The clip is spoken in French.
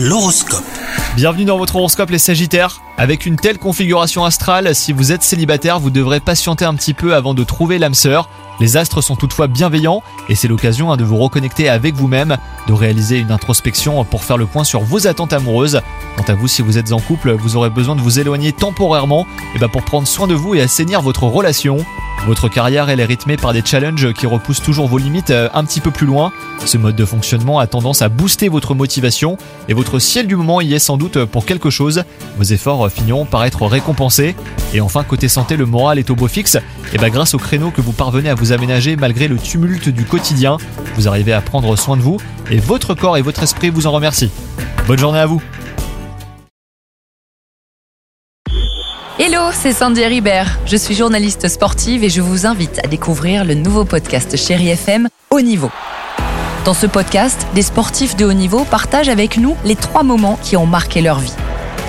L'horoscope. Bienvenue dans votre horoscope les Sagittaires. Avec une telle configuration astrale, si vous êtes célibataire, vous devrez patienter un petit peu avant de trouver l'âme sœur. Les astres sont toutefois bienveillants et c'est l'occasion hein, de vous reconnecter avec vous-même, de réaliser une introspection pour faire le point sur vos attentes amoureuses. Quant à vous, si vous êtes en couple, vous aurez besoin de vous éloigner temporairement et ben pour prendre soin de vous et assainir votre relation. Votre carrière elle est rythmée par des challenges qui repoussent toujours vos limites euh, un petit peu plus loin. Ce mode de fonctionnement a tendance à booster votre motivation et votre ciel du moment y est sans doute pour quelque chose. Vos efforts finiront par être récompensés. Et enfin côté santé, le moral est au beau fixe. Et ben grâce au créneau que vous parvenez à vous aménager malgré le tumulte du quotidien, vous arrivez à prendre soin de vous et votre corps et votre esprit vous en remercient. Bonne journée à vous. Hello, c'est Sandy Ribert. Je suis journaliste sportive et je vous invite à découvrir le nouveau podcast Chéri FM Haut Niveau. Dans ce podcast, des sportifs de haut niveau partagent avec nous les trois moments qui ont marqué leur vie.